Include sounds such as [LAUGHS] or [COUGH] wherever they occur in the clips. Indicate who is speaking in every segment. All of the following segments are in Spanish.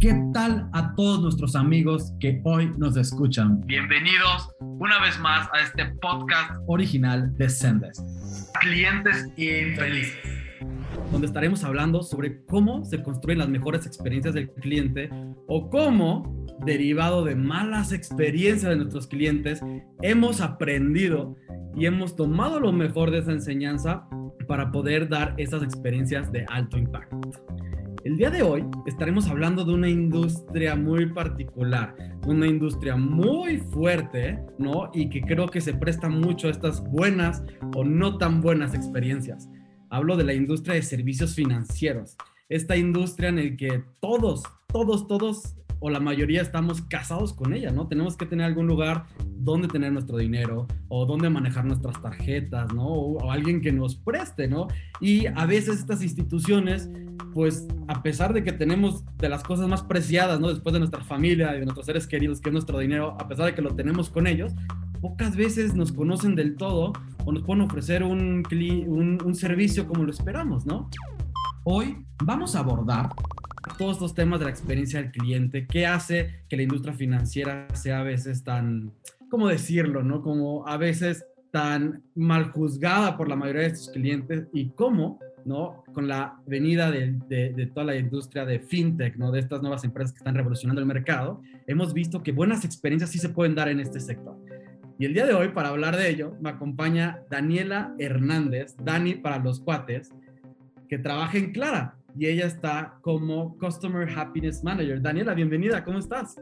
Speaker 1: ¿Qué tal a todos nuestros amigos que hoy nos escuchan? Bienvenidos una vez más a este podcast original de Sendes. Clientes infelices. Donde estaremos hablando sobre cómo se construyen las mejores experiencias del cliente o cómo, derivado de malas experiencias de nuestros clientes, hemos aprendido y hemos tomado lo mejor de esa enseñanza para poder dar esas experiencias de alto impacto. El día de hoy estaremos hablando de una industria muy particular, una industria muy fuerte, ¿no? Y que creo que se presta mucho a estas buenas o no tan buenas experiencias. Hablo de la industria de servicios financieros, esta industria en la que todos, todos, todos o la mayoría estamos casados con ella, ¿no? Tenemos que tener algún lugar donde tener nuestro dinero o donde manejar nuestras tarjetas, ¿no? O, alguien que nos preste, ¿no? Y a veces estas instituciones, pues a pesar de que tenemos de las cosas más preciadas, ¿no? Después de nuestra familia y de nuestros seres queridos, que es nuestro dinero, a pesar de que lo tenemos con ellos, pocas veces nos conocen del todo o nos pueden ofrecer un, un, un servicio como lo esperamos, ¿no? Hoy vamos a abordar todos estos temas de la experiencia del cliente, qué hace que la industria financiera sea a veces tan, ¿cómo decirlo? ¿no? Como a veces tan mal juzgada por la mayoría de sus clientes y cómo, ¿no? Con la venida de, de, toda la industria de fintech, ¿no? De estas nuevas empresas que están revolucionando el mercado, hemos visto que buenas experiencias sí se pueden dar en este sector. Y el día de hoy, para hablar de ello, me acompaña Daniela Hernández, Dani para los cuates, que trabaja en Clara y ella está como Customer Happiness Manager. Daniela, bienvenida, ¿cómo estás?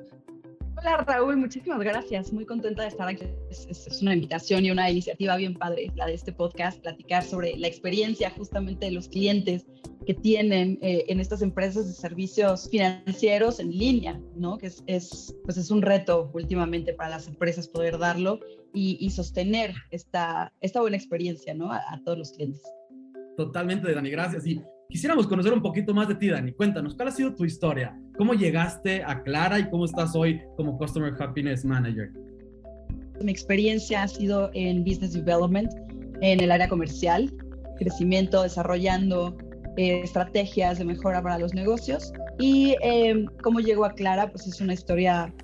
Speaker 2: Hola Raúl, muchísimas gracias. Muy contenta de estar aquí. Es, una invitación y una iniciativa bien padre la de este podcast, platicar sobre la experiencia justamente de los clientes que tienen eh, en estas empresas de servicios financieros en línea, ¿no? Que es, es, pues es un reto últimamente para las empresas poder darlo y, sostener esta, esta buena experiencia, ¿no? A, a todos los clientes.
Speaker 1: Totalmente, Dani, gracias. Y Quisiéramos conocer un poquito más de ti, Dani. Cuéntanos, ¿cuál ha sido tu historia? ¿Cómo llegaste a Clara y cómo estás hoy como Customer Happiness Manager?
Speaker 2: Mi experiencia ha sido en Business Development, en el área comercial, crecimiento, desarrollando eh, estrategias de mejora para los negocios. Y eh, cómo llego a Clara, pues es una historia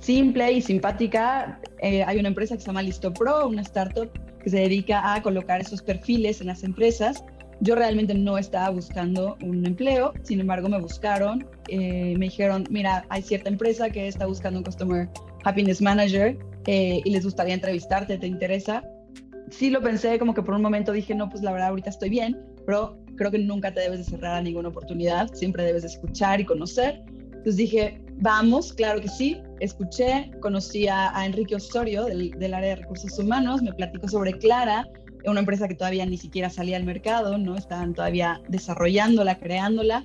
Speaker 2: simple y simpática. Eh, hay una empresa que se llama Listo Pro, una startup que se dedica a colocar esos perfiles en las empresas yo realmente no estaba buscando un empleo, sin embargo me buscaron, eh, me dijeron, mira, hay cierta empresa que está buscando un Customer Happiness Manager eh, y les gustaría entrevistarte, ¿te interesa? Sí lo pensé, como que por un momento dije, no, pues la verdad ahorita estoy bien, pero creo que nunca te debes de cerrar a ninguna oportunidad, siempre debes de escuchar y conocer. Entonces dije, vamos, claro que sí. Escuché, conocí a, Enrique Osorio del, del, área de recursos humanos, me platicó sobre Clara, una empresa que todavía ni siquiera salía al mercado, ¿no? Estaban todavía desarrollándola, creándola.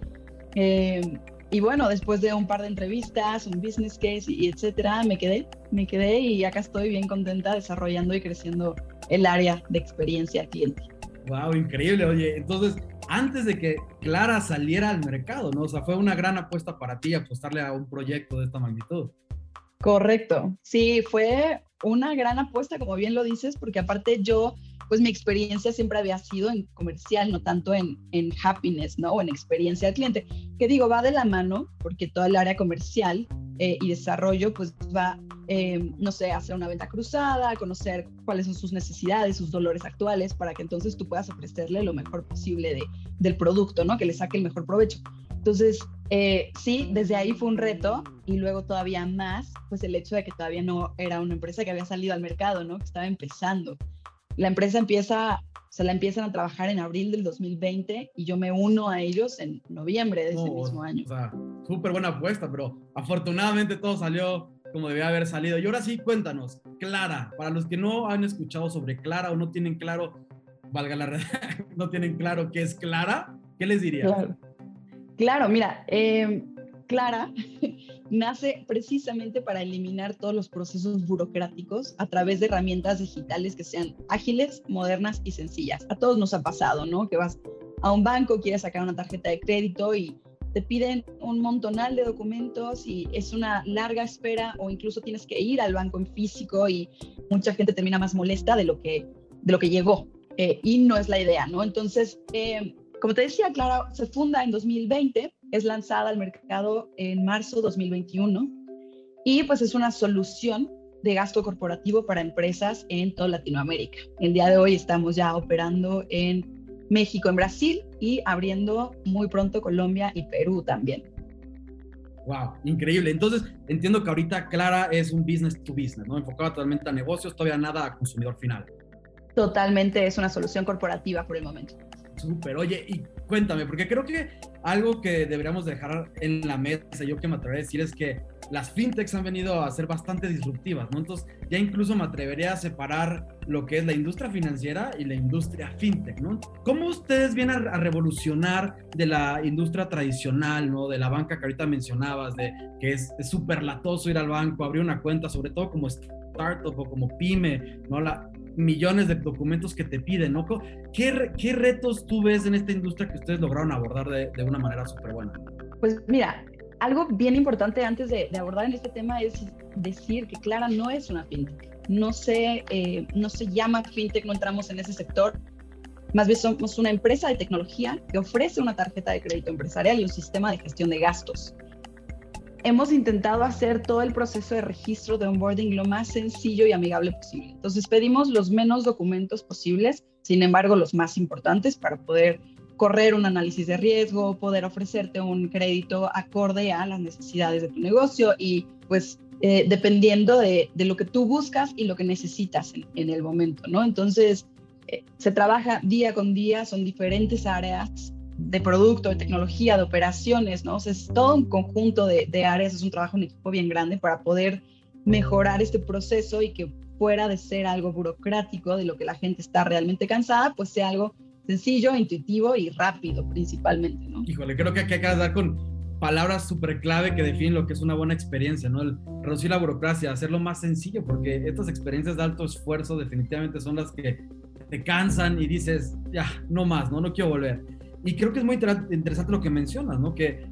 Speaker 2: Eh, y bueno, después de un par de entrevistas, un business case y etcétera, me quedé, me quedé y acá estoy bien contenta desarrollando y creciendo el área de experiencia cliente.
Speaker 1: Wow, increíble. Oye, entonces, antes de que Clara saliera al mercado, ¿no? O sea, fue una gran apuesta para ti apostarle a un proyecto de esta magnitud.
Speaker 2: Correcto. Sí, fue una gran apuesta, como bien lo dices, porque aparte yo pues mi experiencia siempre había sido en comercial, no tanto en, en happiness, ¿no? O en experiencia del cliente. Que digo, va de la mano, porque toda el área comercial eh, y desarrollo, pues va, eh, no sé, hacer una venta cruzada, conocer cuáles son sus necesidades, sus dolores actuales, para que entonces tú puedas ofrecerle lo mejor posible de, del producto, ¿no? Que le saque el mejor provecho. Entonces, eh, sí, desde ahí fue un reto y luego todavía más, pues el hecho de que todavía no era una empresa que había salido al mercado, ¿no? Que estaba empezando la empresa empieza, se la empiezan a trabajar en abril del 2020 y yo me uno a ellos en noviembre de ese mismo año.
Speaker 1: O sea, súper buena apuesta, pero afortunadamente todo salió como debía haber salido. Y ahora sí, cuéntanos, Clara, para los que no han escuchado sobre Clara o no tienen claro, valga la red, [LAUGHS] no tienen claro qué es Clara, ¿qué les diría?
Speaker 2: Claro, claro mira, eh, Clara [LAUGHS] nace precisamente para eliminar todos los procesos burocráticos a través de herramientas digitales que sean ágiles, modernas y sencillas. A todos nos ha pasado, ¿no? Que vas a un banco, quieres sacar una tarjeta de crédito y te piden un montonal de documentos y es una larga espera o incluso tienes que ir al banco en físico y mucha gente termina más molesta de lo que, de lo que llegó. Eh, y no es la idea, ¿no? Entonces, eh, Como te decía, Clara se funda en 2020, es lanzada al mercado en marzo 2021 y pues es una solución de gasto corporativo para empresas en toda Latinoamérica. El día de hoy estamos ya operando en México, en Brasil y abriendo muy pronto Colombia y Perú también.
Speaker 1: Wow, increíble. Entonces, entiendo que ahorita Clara es un business to business, ¿no? Enfocado totalmente a negocios, todavía nada a consumidor final.
Speaker 2: Totalmente es una solución corporativa por el momento.
Speaker 1: Súper, oye, y cuéntame, porque creo que algo que deberíamos dejar en la mesa, yo que me atrevería a decir, es que las fintechs han venido a ser bastante disruptivas, ¿no? Entonces, ya incluso me atrevería a separar lo que es la industria financiera y la industria fintech, ¿no? ¿Cómo ustedes vienen a, revolucionar de la industria tradicional, ¿no? De la banca que ahorita mencionabas, de que es súper latoso ir al banco, abrir una cuenta, sobre todo como startup o como pyme, ¿no? La, millones de documentos que te piden, ¿no? ¿Qué, retos tú ves en esta industria que ustedes lograron abordar de, de una manera súper buena?
Speaker 2: Pues mira, algo bien importante antes de, abordar en este tema es decir que Clara no es una fintech. No se, eh, no se llama fintech, no entramos en ese sector. Más bien somos una empresa de tecnología que ofrece una tarjeta de crédito empresarial y un sistema de gestión de gastos. Hemos intentado hacer todo el proceso de registro de onboarding lo más sencillo y amigable posible. Entonces pedimos los menos documentos posibles, sin embargo los más importantes para poder correr un análisis de riesgo, poder ofrecerte un crédito acorde a las necesidades de tu negocio y pues eh, dependiendo de, lo que tú buscas y lo que necesitas en, el momento, ¿no? Entonces, eh, se trabaja día con día, son diferentes áreas de producto, de tecnología, de operaciones, ¿no? O sea, es todo un conjunto de, de áreas, es un trabajo en equipo bien grande para poder mejorar este proceso y que fuera de ser algo burocrático, de lo que la gente está realmente cansada, pues sea algo sencillo, intuitivo y rápido principalmente, ¿no?
Speaker 1: Híjole, creo que aquí acabas de dar con palabras súper clave que definen lo que es una buena experiencia, ¿no? El reducir la burocracia, hacerlo más sencillo, porque estas experiencias de alto esfuerzo definitivamente son las que te cansan y dices, ya, no más, ¿no? No quiero volver. Y creo que es muy interesante lo que mencionas, ¿no? Que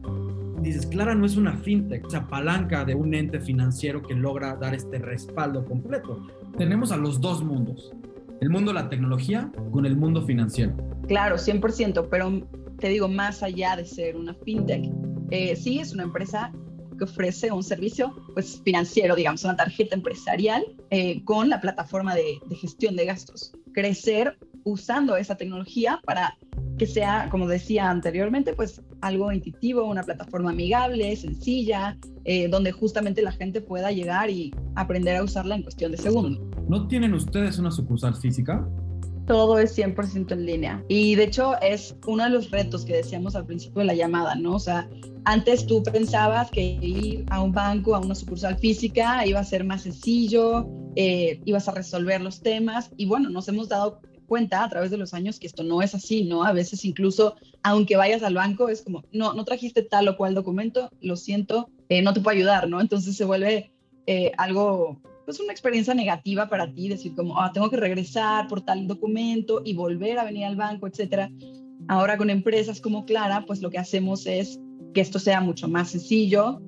Speaker 1: dices, Clara no es una fintech, se palanca de un ente financiero que logra dar este respaldo completo. Tenemos a los dos mundos, el mundo de la tecnología con el mundo financiero.
Speaker 2: Claro, 100%, pero te digo, más allá de ser una fintech, eh, sí es una empresa que ofrece un servicio pues, financiero, digamos, una tarjeta empresarial eh, con la plataforma de, de gestión de gastos. Crecer usando esa tecnología para que sea, como decía anteriormente, pues algo intuitivo, una plataforma amigable, sencilla, eh, donde justamente la gente pueda llegar y aprender a usarla en cuestión de segundos.
Speaker 1: ¿No tienen ustedes una sucursal física?
Speaker 2: Todo es 100% en línea. Y de hecho es uno de los retos que decíamos al principio de la llamada, ¿no? O sea, antes tú pensabas que ir a un banco, a una sucursal física, iba a ser más sencillo, eh, ibas a resolver los temas. Y bueno, nos hemos dado cuenta a través de los años que esto no es así, ¿no? A veces incluso, aunque vayas al banco, es como, no, no trajiste tal o cual documento, lo siento, eh, no te puedo ayudar, ¿no? Entonces se vuelve eh, algo, pues una experiencia negativa para ti, decir como, ah, tengo que regresar por tal documento y volver a venir al banco, etcétera. Ahora con empresas como Clara, pues lo que hacemos es que esto sea mucho más sencillo.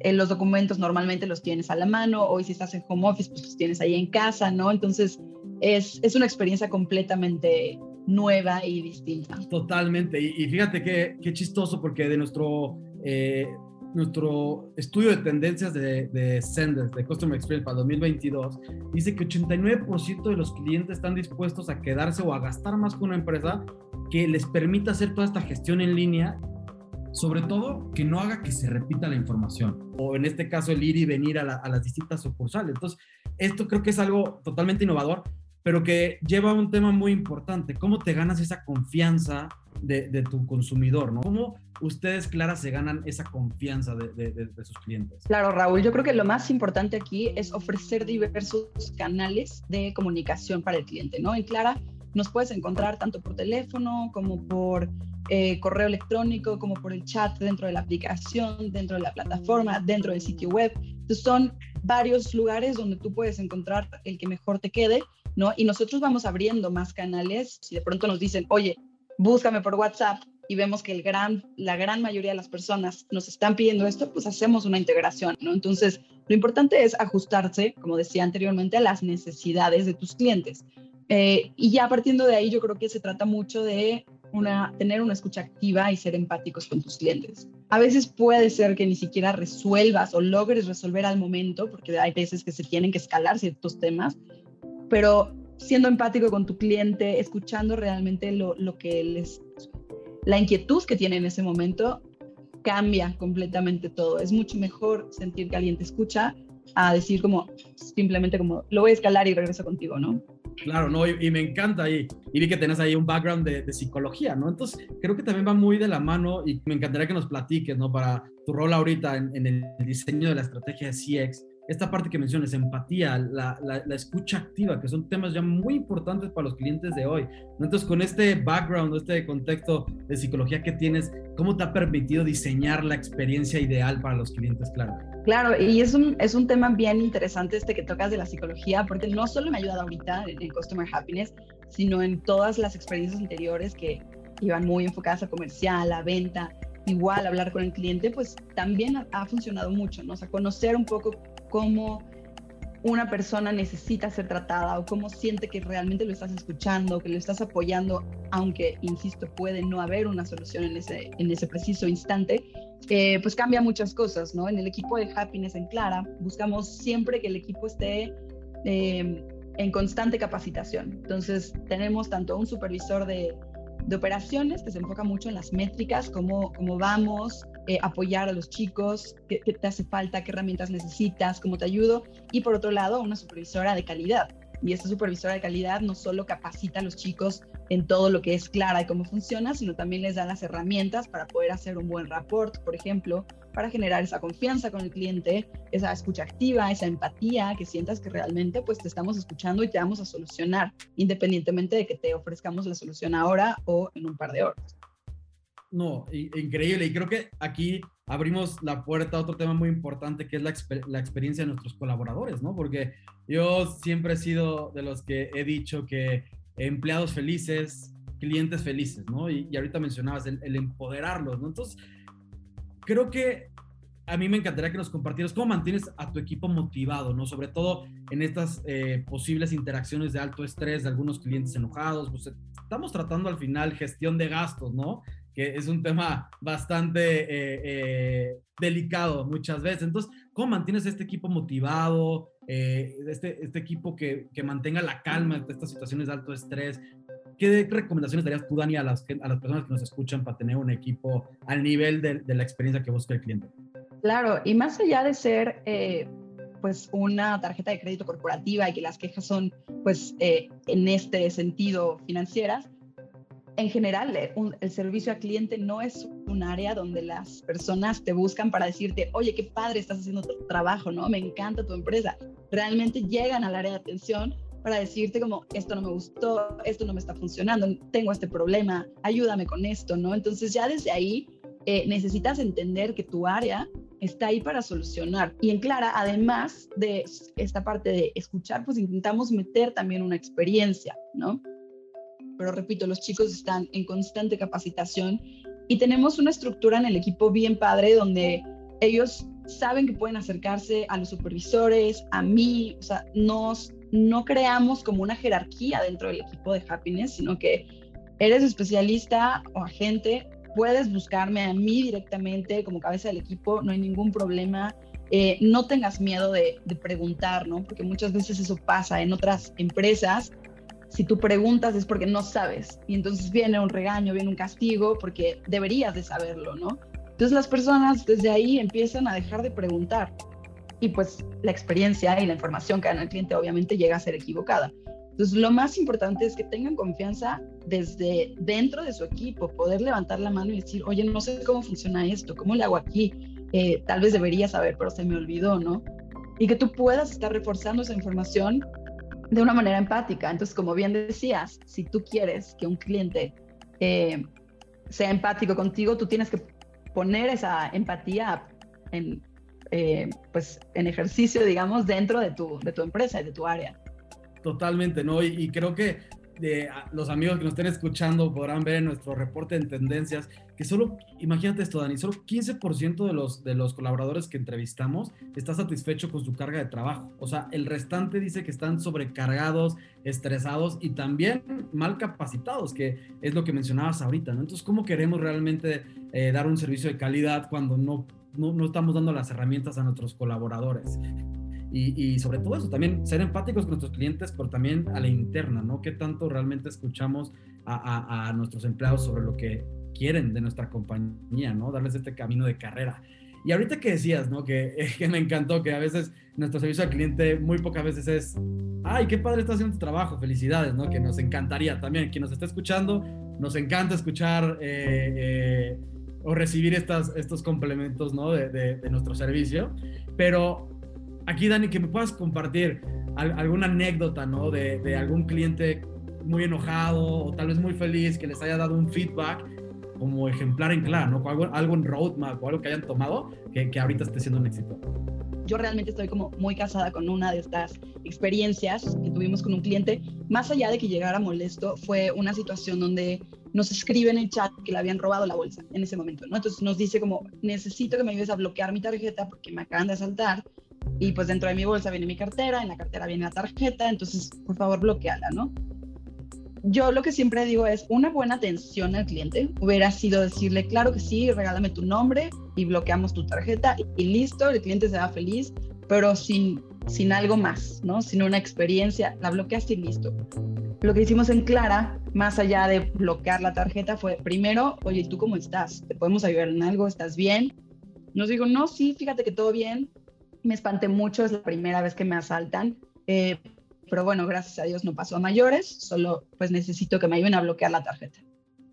Speaker 2: Eh, los documentos normalmente los tienes a la mano, hoy si estás en home office, pues los tienes ahí en casa, ¿no? Entonces, es, es una experiencia completamente nueva y distinta.
Speaker 1: Totalmente. Y, fíjate qué, qué, chistoso, porque de nuestro, eh, nuestro estudio de tendencias de, de Senders, de Customer Experience para 2022, dice que 89% de los clientes están dispuestos a quedarse o a gastar más con una empresa que les permita hacer toda esta gestión en línea sobre todo que no haga que se repita la información, o en este caso el ir y venir a, a, las distintas sucursales. Entonces, esto creo que es algo totalmente innovador, pero que lleva un tema muy importante, cómo te ganas esa confianza de, tu consumidor, ¿no? ¿Cómo ustedes, Clara, se ganan esa confianza de, sus clientes?
Speaker 2: Claro, Raúl, yo creo que lo más importante aquí es ofrecer diversos canales de comunicación para el cliente, ¿no? En Clara nos puedes encontrar tanto por teléfono como por eh, correo electrónico, como por el chat dentro de la aplicación, dentro de la plataforma, dentro del sitio web. Son varios lugares donde tú puedes encontrar el que mejor te quede ¿no? Y nosotros vamos abriendo más canales. Si de pronto nos dicen, oye, búscame por WhatsApp y vemos que el gran, la gran mayoría de las personas nos están pidiendo esto, pues hacemos una integración, ¿no? Entonces, lo importante es ajustarse, como decía anteriormente, a las necesidades de tus clientes. Eh, y ya partiendo de ahí, yo creo que se trata mucho de una, tener una escucha activa y ser empáticos con tus clientes. A veces puede ser que ni siquiera resuelvas o logres resolver al momento, porque hay veces que se tienen que escalar ciertos temas, pero siendo empático con tu cliente, escuchando realmente lo, lo que les, la inquietud que tiene en ese momento, cambia completamente todo. Es mucho mejor sentir que alguien te escucha a decir como simplemente como lo voy a escalar y regreso contigo, ¿no?
Speaker 1: Claro, no, y, me encanta y, y, vi que tenés ahí un background de, psicología, ¿no? Entonces, creo que también va muy de la mano y me encantaría que nos platiques, ¿no? Para tu rol ahorita en, en el diseño de la estrategia de CX, esta parte que mencionas, empatía, la, la, escucha activa, que son temas ya muy importantes para los clientes de hoy. Entonces, con este background, este contexto de psicología que tienes, ¿cómo te ha permitido diseñar la experiencia ideal para los clientes, claro?
Speaker 2: Claro, y es un, es un tema bien interesante este que tocas de la psicología, porque no solo me ha ayudado ahorita en, Customer Happiness, sino en todas las experiencias anteriores que iban muy enfocadas a comercial, a venta, igual hablar con el cliente, pues también ha, funcionado mucho, ¿no? O sea, conocer un poco cómo una persona necesita ser tratada o cómo siente que realmente lo estás escuchando, que lo estás apoyando, aunque, insisto, puede no haber una solución en ese, en ese preciso instante, eh, pues cambia muchas cosas, ¿no? En el equipo de Happiness en Clara buscamos siempre que el equipo esté em, en constante capacitación. Entonces, tenemos tanto un supervisor de, de operaciones que se enfoca mucho en las métricas, cómo, cómo vamos, eh, apoyar a los chicos, qué, te hace falta, qué herramientas necesitas, cómo te ayudo. Y por otro lado, una supervisora de calidad. Y esta supervisora de calidad no solo capacita a los chicos en todo lo que es clara y cómo funciona, sino también les da las herramientas para poder hacer un buen rapport, por ejemplo, para generar esa confianza con el cliente, esa escucha activa, esa empatía, que sientas que realmente pues te estamos escuchando y te vamos a solucionar, independientemente de que te ofrezcamos la solución ahora o en un par de horas.
Speaker 1: No, increíble. Y creo que aquí abrimos la puerta a otro tema muy importante que es la, experiencia de nuestros colaboradores, ¿no? Porque yo siempre he sido de los que he dicho que empleados felices, clientes felices, ¿no? Y, ahorita mencionabas el, empoderarlos, ¿no? Entonces, creo que a mí me encantaría que nos compartieras cómo mantienes a tu equipo motivado, ¿no? Sobre todo en estas eh, posibles interacciones de alto estrés de algunos clientes enojados. Pues estamos tratando al final gestión de gastos, ¿no? que es un tema bastante eh, eh, delicado muchas veces. Entonces, ¿cómo mantienes este equipo motivado, eh, este, este equipo que, que, mantenga la calma en estas situaciones de alto estrés? ¿Qué recomendaciones darías tú, Dani, a las, a las personas que nos escuchan para tener un equipo al nivel de, de la experiencia que busca el cliente?
Speaker 2: Claro, y más allá de ser pues una tarjeta de crédito corporativa y que las quejas son pues en este sentido financieras, en general, eh, el servicio al cliente no es un área donde las personas te buscan para decirte, oye, qué padre estás haciendo tu trabajo, ¿no? Me encanta tu empresa. Realmente llegan al área de atención para decirte como, esto no me gustó, esto no me está funcionando, tengo este problema, ayúdame con esto, ¿no? Entonces ya desde ahí eh, necesitas entender que tu área está ahí para solucionar. Y en Clara, además de esta parte de escuchar, pues intentamos meter también una experiencia, ¿no? pero repito, los chicos están en constante capacitación y tenemos una estructura en el equipo bien padre donde ellos saben que pueden acercarse a los supervisores, a mí, o sea, nos, no creamos como una jerarquía dentro del equipo de Happiness, sino que eres especialista o agente, puedes buscarme a mí directamente como cabeza del equipo, no hay ningún problema. Eh, no tengas miedo de, de preguntar, ¿no? Porque muchas veces eso pasa en otras empresas si tú preguntas es porque no sabes y entonces viene un regaño, viene un castigo porque deberías de saberlo, ¿no? Entonces las personas desde ahí empiezan a dejar de preguntar y pues la experiencia y la información que dan al cliente obviamente llega a ser equivocada. Entonces lo más importante es que tengan confianza desde dentro de su equipo, poder levantar la mano y decir, oye, no sé cómo funciona esto, cómo le hago aquí, eh, tal vez debería saber, pero se me olvidó, ¿no? Y que tú puedas estar reforzando esa información de una manera empática. Entonces, como bien decías, si tú quieres que un cliente eh, sea empático contigo, tú tienes que poner esa empatía en, eh, pues, en ejercicio, digamos, dentro de tu, de tu empresa y de tu área.
Speaker 1: Totalmente, ¿no? Y, creo que los amigos que nos estén escuchando podrán ver en nuestro reporte en tendencias que solo, imagínate esto, Dani, solo 15% de los, de los colaboradores que entrevistamos está satisfecho con su carga de trabajo. O sea, el restante dice que están sobrecargados, estresados y también mal capacitados, que es lo que mencionabas ahorita, ¿no? Entonces, ¿cómo queremos realmente eh, dar un servicio de calidad cuando no, no, no estamos dando las herramientas a nuestros colaboradores? Y, sobre todo eso, también ser empáticos con nuestros clientes, pero también a la interna, ¿no? ¿Qué tanto realmente escuchamos a, nuestros empleados sobre lo que quieren de nuestra compañía, ¿no? Darles este camino de carrera. Y ahorita que decías, ¿no? Que, [LAUGHS] que, me encantó que a veces nuestro servicio al cliente muy pocas veces es, ay, qué padre estás haciendo tu trabajo, felicidades, ¿no? Que nos encantaría también, quien nos está escuchando, nos encanta escuchar eh, eh, o recibir estas, estos complementos, ¿no? De, de, nuestro servicio. Pero aquí, Dani, que me puedas compartir alguna anécdota, ¿no? De, de, algún cliente muy enojado o tal vez muy feliz que les haya dado un feedback como ejemplar en claro, ¿no? Algo, algo en roadmap o algo que hayan tomado que, que ahorita esté siendo un éxito.
Speaker 2: Yo realmente estoy como muy casada con una de estas experiencias que tuvimos con un cliente. Más allá de que llegara molesto, fue una situación donde nos escribe en el chat que le habían robado la bolsa en ese momento, ¿no? Entonces nos dice como, necesito que me ayudes a bloquear mi tarjeta porque me acaban de asaltar y pues dentro de mi bolsa viene mi cartera, en la cartera viene la tarjeta, entonces por favor bloqueala, ¿no? Yo lo que siempre digo es una buena atención al cliente hubiera sido decirle, claro que sí, regálame tu nombre y bloqueamos tu tarjeta y listo, el cliente se va feliz, pero sin, sin algo más, ¿no? Sin una experiencia, la bloqueaste y listo. Lo que hicimos en Clara, más allá de bloquear la tarjeta, fue primero, oye, ¿tú cómo estás? ¿Te podemos ayudar en algo? ¿Estás bien? Nos dijo, no, sí, fíjate que todo bien, me espanté mucho, es la primera vez que me asaltan, eh, pero bueno, gracias a Dios no pasó a mayores, solo pues necesito que me ayuden a bloquear la tarjeta.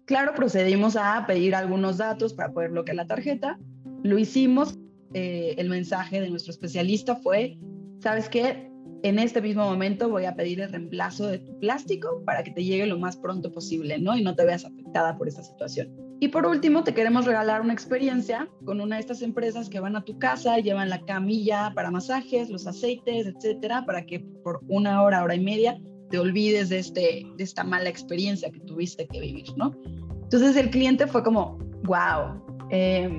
Speaker 2: Claro, procedimos a pedir algunos datos para poder bloquear la tarjeta, lo hicimos, eh, el mensaje de nuestro especialista fue, ¿sabes qué? En este mismo momento voy a pedir el reemplazo de tu plástico para que te llegue lo más pronto posible, ¿no? Y no te veas afectada por esta situación. Y por último, te queremos regalar una experiencia con una de estas empresas que van a tu casa, llevan la camilla para masajes, los aceites, etcétera, para que por una hora, hora y media te olvides de, este, de esta mala experiencia que tuviste que vivir, ¿no? Entonces el cliente fue como, wow, eh,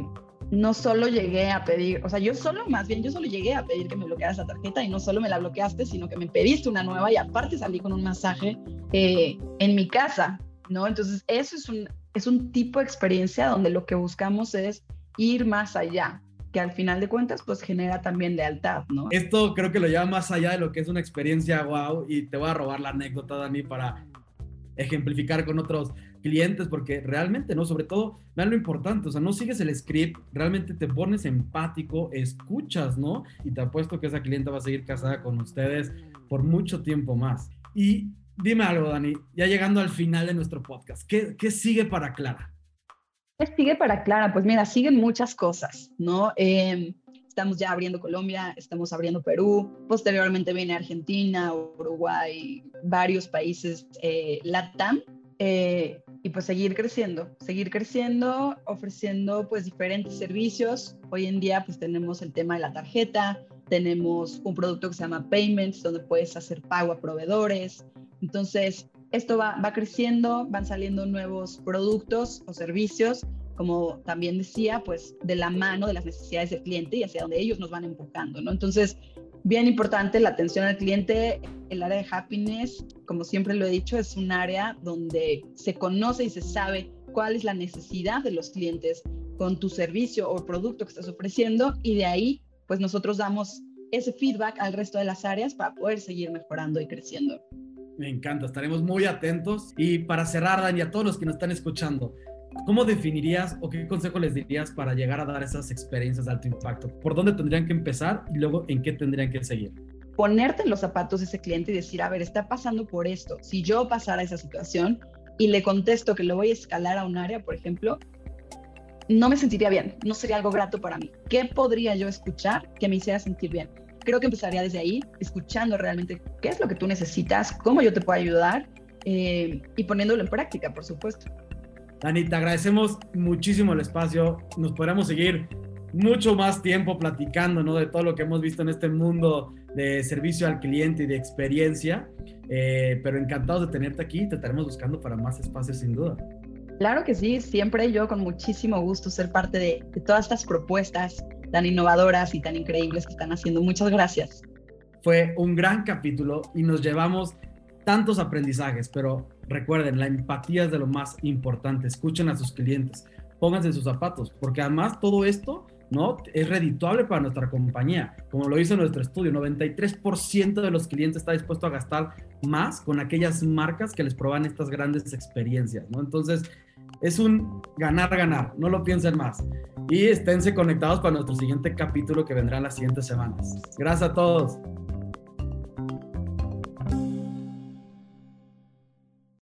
Speaker 2: no solo llegué a pedir, o sea, yo solo, más bien, yo solo llegué a pedir que me bloquearas la tarjeta y no solo me la bloqueaste, sino que me pediste una nueva y aparte salí con un masaje eh, en mi casa, ¿no? Entonces, eso es un, es un tipo de experiencia donde lo que buscamos es ir más allá, que al final de cuentas pues genera también lealtad, ¿no?
Speaker 1: Esto creo que lo lleva más allá de lo que es una experiencia wow y te voy a robar la anécdota, Dani, para ejemplificar con otros clientes, porque realmente, ¿no? Sobre todo, vean lo importante, o sea, no sigues el script, realmente te pones empático, escuchas, ¿no? Y te apuesto que esa clienta va a seguir casada con ustedes por mucho tiempo más. Y Dime algo, Dani, ya llegando al final de nuestro podcast, ¿qué, qué sigue para Clara?
Speaker 2: ¿Qué sigue para Clara? Pues mira, siguen muchas cosas, ¿no? Em, estamos ya abriendo Colombia, estamos abriendo Perú, posteriormente viene Argentina, Uruguay, varios países eh, LATAM, eh, y pues seguir creciendo, seguir creciendo, ofreciendo pues diferentes servicios. Hoy en día pues tenemos el tema de la tarjeta, tenemos un producto que se llama Payments, donde puedes hacer pago a proveedores, entonces, esto va, creciendo, van saliendo nuevos productos o servicios, como también decía, pues de la mano de las necesidades del cliente y hacia donde ellos nos van empujando, ¿no? Entonces, bien importante la atención al cliente, el área de happiness, como siempre lo he dicho, es un área donde se conoce y se sabe cuál es la necesidad de los clientes con tu servicio o producto que estás ofreciendo y de ahí, pues nosotros damos ese feedback al resto de las áreas para poder seguir mejorando y creciendo.
Speaker 1: Me encanta, estaremos muy atentos. Y para cerrar, Dani, a todos los que nos están escuchando, ¿cómo definirías o qué consejo les dirías para llegar a dar esas experiencias de alto impacto? ¿Por dónde tendrían que empezar y luego en qué tendrían que seguir?
Speaker 2: Ponerte en los zapatos de ese cliente y decir, a ver, está pasando por esto. Si yo pasara esa situación y le contesto que lo voy a escalar a un área, por ejemplo, no me sentiría bien, no sería algo grato para mí. ¿Qué podría yo escuchar que me hiciera sentir bien? creo que empezaría desde ahí, escuchando realmente qué es lo que tú necesitas, cómo yo te puedo ayudar eh, y poniéndolo en práctica, por supuesto.
Speaker 1: Dani, agradecemos muchísimo el espacio. Nos podremos seguir mucho más tiempo platicando, ¿no? De todo lo que hemos visto en este mundo de servicio al cliente y de experiencia. Eh, pero encantados de tenerte aquí, te estaremos buscando para más espacios sin duda.
Speaker 2: Claro que sí, siempre yo con muchísimo gusto ser parte de, de todas estas propuestas tan innovadoras y tan increíbles que están haciendo. Muchas gracias.
Speaker 1: Fue un gran capítulo y nos llevamos tantos aprendizajes, pero recuerden, la empatía es de lo más importante. Escuchen a sus clientes, pónganse en sus zapatos, porque además todo esto ¿no? Es redituable para nuestra compañía. Como lo hizo nuestro estudio, 93% de los clientes está dispuesto a gastar más con aquellas marcas que les proban estas grandes experiencias, ¿no? Entonces, es un ganar-ganar, no lo piensen más. Y esténse conectados para nuestro siguiente capítulo que vendrá en las siguientes semanas. Gracias a todos.